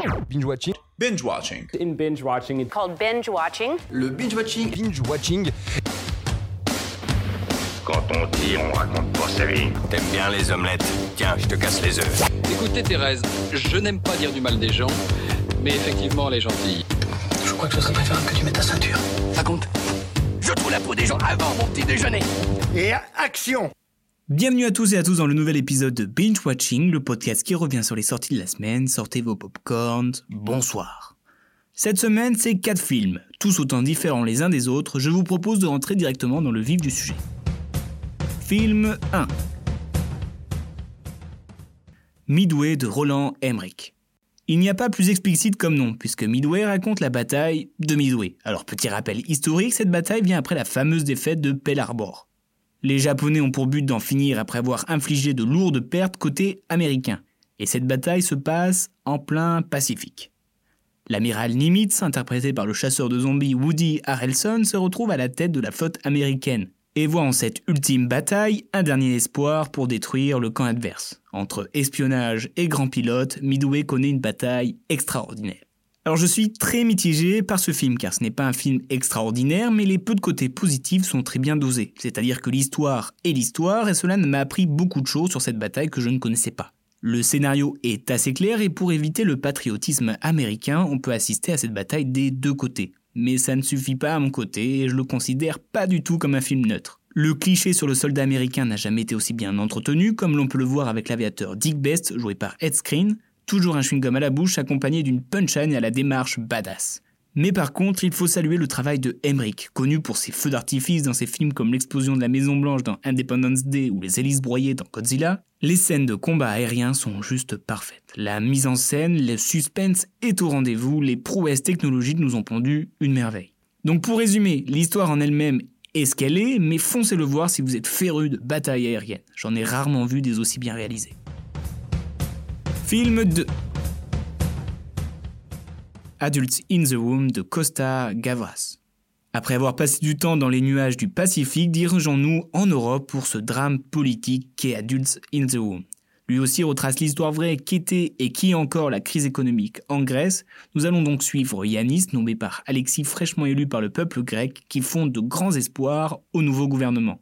Binge watching. Binge watching. In binge watching, it's called binge watching. Le binge watching. Binge watching. Quand on dit, on raconte pas sa vie. T'aimes bien les omelettes Tiens, je te casse les œufs. Écoutez Thérèse, je n'aime pas dire du mal des gens, mais effectivement elle est gentille. Je crois que ce serait préférable que tu mettes ta ceinture. Ça compte Je trouve la peau des gens avant mon petit déjeuner. Et action Bienvenue à tous et à tous dans le nouvel épisode de Binge Watching, le podcast qui revient sur les sorties de la semaine. Sortez vos popcorns, bonsoir. Cette semaine, c'est quatre films, tous autant différents les uns des autres. Je vous propose de rentrer directement dans le vif du sujet. Film 1 Midway de Roland Emmerich. Il n'y a pas plus explicite comme nom, puisque Midway raconte la bataille de Midway. Alors petit rappel historique, cette bataille vient après la fameuse défaite de Pearl Harbor. Les Japonais ont pour but d'en finir après avoir infligé de lourdes pertes côté américain, et cette bataille se passe en plein Pacifique. L'amiral Nimitz, interprété par le chasseur de zombies Woody Harrelson, se retrouve à la tête de la flotte américaine, et voit en cette ultime bataille un dernier espoir pour détruire le camp adverse. Entre espionnage et grand pilote, Midway connaît une bataille extraordinaire. Alors je suis très mitigé par ce film car ce n'est pas un film extraordinaire mais les peu de côtés positifs sont très bien dosés. C'est-à-dire que l'histoire est l'histoire et cela m'a appris beaucoup de choses sur cette bataille que je ne connaissais pas. Le scénario est assez clair et pour éviter le patriotisme américain, on peut assister à cette bataille des deux côtés. Mais ça ne suffit pas à mon côté et je le considère pas du tout comme un film neutre. Le cliché sur le soldat américain n'a jamais été aussi bien entretenu, comme l'on peut le voir avec l'aviateur Dick Best, joué par Ed Screen, toujours un chewing-gum à la bouche accompagné d'une punchline à la démarche badass. Mais par contre, il faut saluer le travail de Emmerich, connu pour ses feux d'artifice dans ses films comme l'explosion de la Maison Blanche dans Independence Day ou les hélices broyées dans Godzilla. Les scènes de combat aérien sont juste parfaites. La mise en scène, le suspense est au rendez-vous, les prouesses technologiques nous ont pondu une merveille. Donc pour résumer, l'histoire en elle-même est ce qu'elle est, mais foncez le voir si vous êtes féru de bataille aérienne. J'en ai rarement vu des aussi bien réalisées. Film 2 Adults in the Womb de Costa Gavras. Après avoir passé du temps dans les nuages du Pacifique, dirigeons-nous en Europe pour ce drame politique qu'est Adults in the Womb. Lui aussi retrace l'histoire vraie qu'était et qui est encore la crise économique en Grèce. Nous allons donc suivre Yanis, nommé par Alexis fraîchement élu par le peuple grec, qui fonde de grands espoirs au nouveau gouvernement.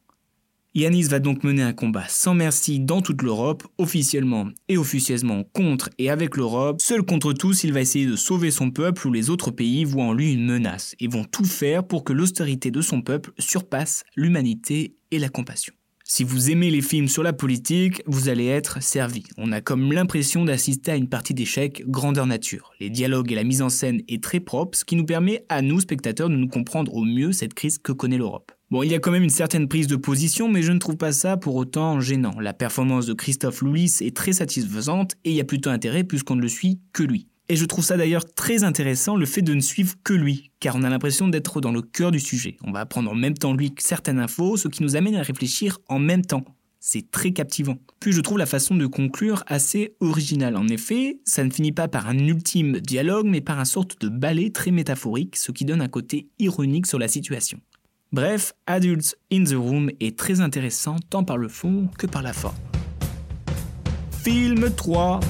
Yanis va donc mener un combat sans merci dans toute l'Europe, officiellement et officieusement contre et avec l'Europe. Seul contre tous, il va essayer de sauver son peuple où les autres pays voient en lui une menace et vont tout faire pour que l'austérité de son peuple surpasse l'humanité et la compassion. Si vous aimez les films sur la politique, vous allez être servi. On a comme l'impression d'assister à une partie d'échecs grandeur nature. Les dialogues et la mise en scène est très propre, ce qui nous permet à nous, spectateurs, de nous comprendre au mieux cette crise que connaît l'Europe. Bon, il y a quand même une certaine prise de position, mais je ne trouve pas ça pour autant gênant. La performance de Christophe Loulis est très satisfaisante et il y a plutôt intérêt puisqu'on ne le suit que lui. Et je trouve ça d'ailleurs très intéressant le fait de ne suivre que lui, car on a l'impression d'être dans le cœur du sujet. On va apprendre en même temps lui certaines infos, ce qui nous amène à réfléchir en même temps. C'est très captivant. Puis je trouve la façon de conclure assez originale. En effet, ça ne finit pas par un ultime dialogue, mais par un sorte de ballet très métaphorique, ce qui donne un côté ironique sur la situation. Bref, Adults in the Room est très intéressant tant par le fond que par la forme. Film 3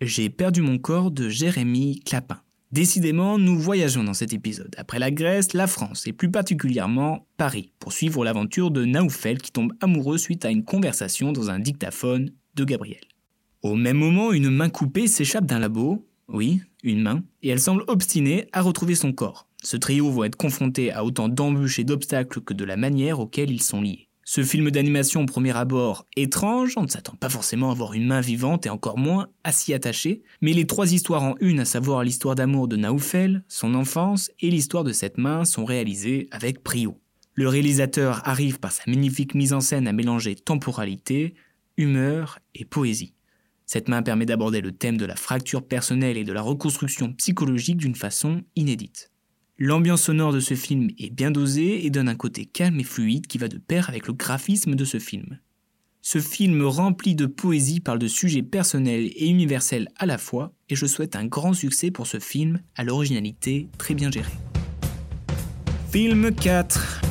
J'ai perdu mon corps de Jérémy Clapin. Décidément, nous voyageons dans cet épisode. Après la Grèce, la France et plus particulièrement Paris, pour suivre l'aventure de Naoufel qui tombe amoureux suite à une conversation dans un dictaphone de Gabriel. Au même moment, une main coupée s'échappe d'un labo, oui, une main, et elle semble obstinée à retrouver son corps. Ce trio va être confronté à autant d'embûches et d'obstacles que de la manière auquel ils sont liés. Ce film d'animation au premier abord étrange, on ne s'attend pas forcément à voir une main vivante et encore moins à s'y attacher, mais les trois histoires en une, à savoir l'histoire d'amour de Naoufel, son enfance et l'histoire de cette main sont réalisées avec brio. Le réalisateur arrive par sa magnifique mise en scène à mélanger temporalité, humeur et poésie. Cette main permet d'aborder le thème de la fracture personnelle et de la reconstruction psychologique d'une façon inédite. L'ambiance sonore de ce film est bien dosée et donne un côté calme et fluide qui va de pair avec le graphisme de ce film. Ce film rempli de poésie parle de sujets personnels et universels à la fois, et je souhaite un grand succès pour ce film à l'originalité très bien gérée. Film 4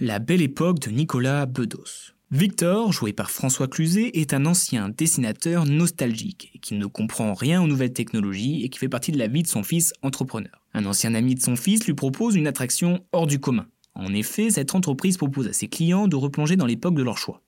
La belle époque de Nicolas Bedos. Victor, joué par François Cluzet, est un ancien dessinateur nostalgique qui ne comprend rien aux nouvelles technologies et qui fait partie de la vie de son fils entrepreneur. Un ancien ami de son fils lui propose une attraction hors du commun. En effet, cette entreprise propose à ses clients de replonger dans l'époque de leur choix.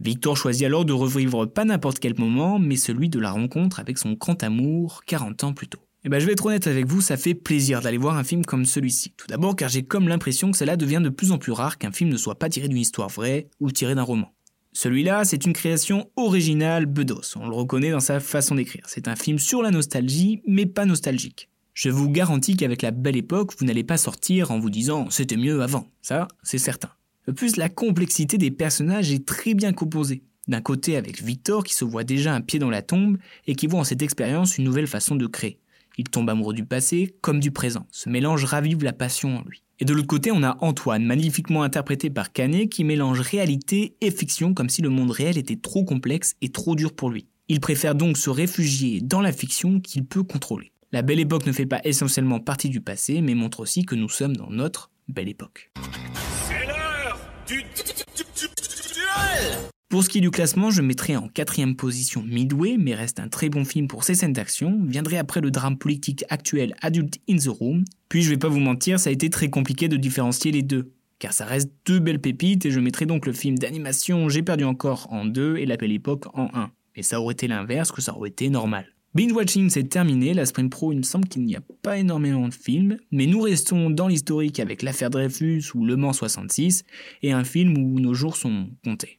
Victor choisit alors de revivre pas n'importe quel moment, mais celui de la rencontre avec son grand amour 40 ans plus tôt. Eh ben je vais être honnête avec vous, ça fait plaisir d'aller voir un film comme celui-ci. Tout d'abord car j'ai comme l'impression que cela devient de plus en plus rare qu'un film ne soit pas tiré d'une histoire vraie ou tiré d'un roman. Celui-là, c'est une création originale Bedos, on le reconnaît dans sa façon d'écrire. C'est un film sur la nostalgie, mais pas nostalgique. Je vous garantis qu'avec la belle époque, vous n'allez pas sortir en vous disant c'était mieux avant. Ça, c'est certain. De plus, la complexité des personnages est très bien composée. D'un côté avec Victor qui se voit déjà un pied dans la tombe et qui voit en cette expérience une nouvelle façon de créer. Il tombe amoureux du passé comme du présent. Ce mélange ravive la passion en lui. Et de l'autre côté, on a Antoine, magnifiquement interprété par Canet, qui mélange réalité et fiction comme si le monde réel était trop complexe et trop dur pour lui. Il préfère donc se réfugier dans la fiction qu'il peut contrôler. La belle époque ne fait pas essentiellement partie du passé, mais montre aussi que nous sommes dans notre belle époque. C'est l'heure du pour ce qui est du classement, je mettrai en quatrième position Midway, mais reste un très bon film pour ses scènes d'action. Viendrait après le drame politique actuel Adult in the Room. Puis je vais pas vous mentir, ça a été très compliqué de différencier les deux. Car ça reste deux belles pépites et je mettrai donc le film d'animation J'ai perdu encore en deux et La Belle Époque en un. Et ça aurait été l'inverse que ça aurait été normal. Binge Watching c'est terminé, la Sprint Pro il me semble qu'il n'y a pas énormément de films, mais nous restons dans l'historique avec l'affaire Dreyfus ou Le Mans 66 et un film où nos jours sont comptés.